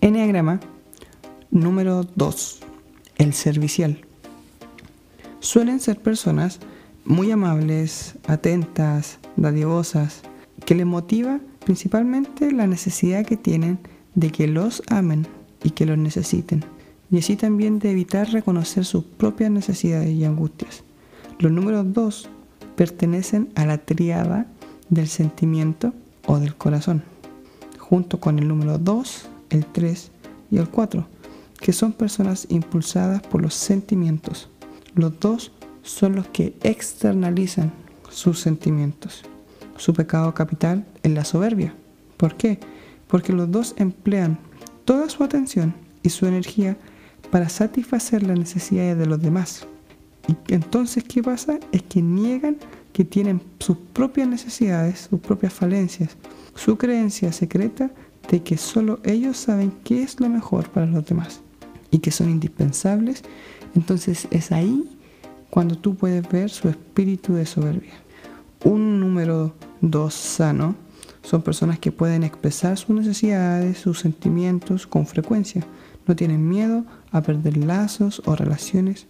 Enneagrama número 2. El servicial. Suelen ser personas muy amables, atentas, dadivosas, que le motiva principalmente la necesidad que tienen de que los amen y que los necesiten, y así también de evitar reconocer sus propias necesidades y angustias. Los números 2 pertenecen a la triada del sentimiento o del corazón, junto con el número 2 el 3 y el 4, que son personas impulsadas por los sentimientos. Los dos son los que externalizan sus sentimientos. Su pecado capital es la soberbia. ¿Por qué? Porque los dos emplean toda su atención y su energía para satisfacer las necesidades de los demás. Entonces, ¿qué pasa? Es que niegan que tienen sus propias necesidades, sus propias falencias, su creencia secreta de que solo ellos saben qué es lo mejor para los demás y que son indispensables, entonces es ahí cuando tú puedes ver su espíritu de soberbia. Un número dos sano son personas que pueden expresar sus necesidades, sus sentimientos con frecuencia. No tienen miedo a perder lazos o relaciones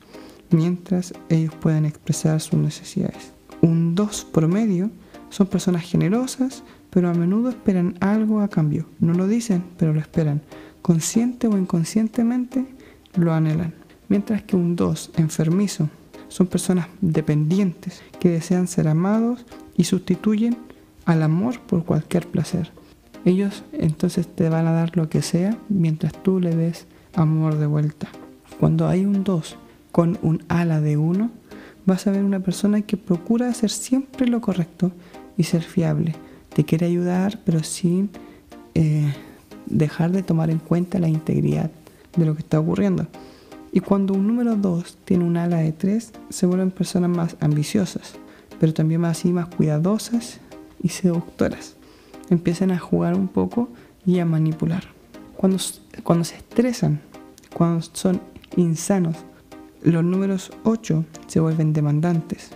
mientras ellos pueden expresar sus necesidades. Un 2 promedio son personas generosas, pero a menudo esperan algo a cambio. No lo dicen, pero lo esperan. Consciente o inconscientemente lo anhelan. Mientras que un 2 enfermizo son personas dependientes que desean ser amados y sustituyen al amor por cualquier placer. Ellos entonces te van a dar lo que sea mientras tú le des amor de vuelta. Cuando hay un 2 con un ala de 1, vas a ver una persona que procura hacer siempre lo correcto y ser fiable te quiere ayudar, pero sin eh, dejar de tomar en cuenta la integridad de lo que está ocurriendo. Y cuando un número 2 tiene un ala de 3, se vuelven personas más ambiciosas, pero también más así más cuidadosas y seductoras. Empiezan a jugar un poco y a manipular. Cuando, cuando se estresan, cuando son insanos, los números 8 se vuelven demandantes.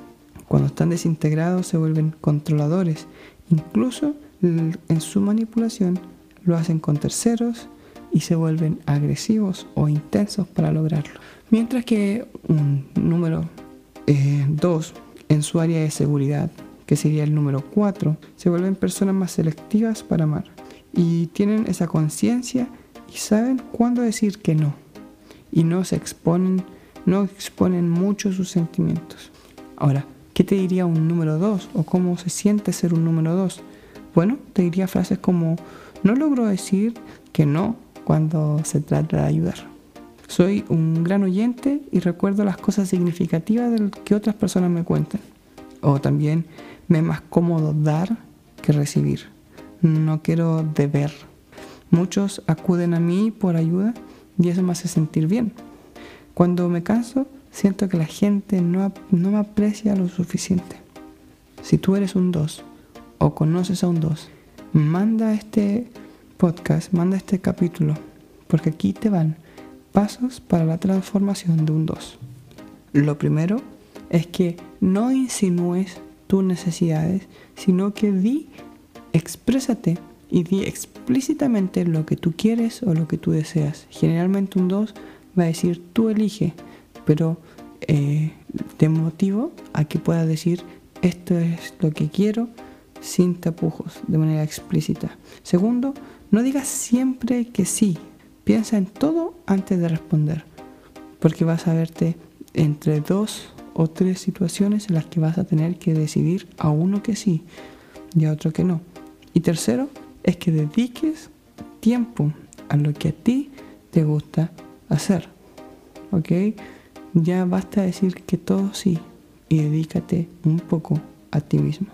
Cuando están desintegrados se vuelven controladores Incluso en su manipulación lo hacen con terceros y se vuelven agresivos o intensos para lograrlo. Mientras que un número 2 eh, en su área de seguridad, que sería el número 4, se vuelven personas más selectivas para amar y tienen esa conciencia y saben cuándo decir que no y no se exponen, no exponen mucho sus sentimientos. Ahora, ¿Qué te diría un número 2 o cómo se siente ser un número 2? Bueno, te diría frases como, no logro decir que no cuando se trata de ayudar. Soy un gran oyente y recuerdo las cosas significativas de lo que otras personas me cuentan. O también me es más cómodo dar que recibir. No quiero deber. Muchos acuden a mí por ayuda y eso me hace sentir bien. Cuando me canso, siento que la gente no, no me aprecia lo suficiente. Si tú eres un 2 o conoces a un 2, manda este podcast, manda este capítulo, porque aquí te van pasos para la transformación de un 2. Lo primero es que no insinúes tus necesidades, sino que di, exprésate y di explícitamente lo que tú quieres o lo que tú deseas. Generalmente un 2 va a decir tú elige, pero eh, te motivo a que puedas decir esto es lo que quiero sin tapujos, de manera explícita. Segundo, no digas siempre que sí, piensa en todo antes de responder, porque vas a verte entre dos o tres situaciones en las que vas a tener que decidir a uno que sí y a otro que no. Y tercero, es que dediques tiempo a lo que a ti te gusta hacer. ¿Ok? Ya basta decir que todo sí y dedícate un poco a ti mismo.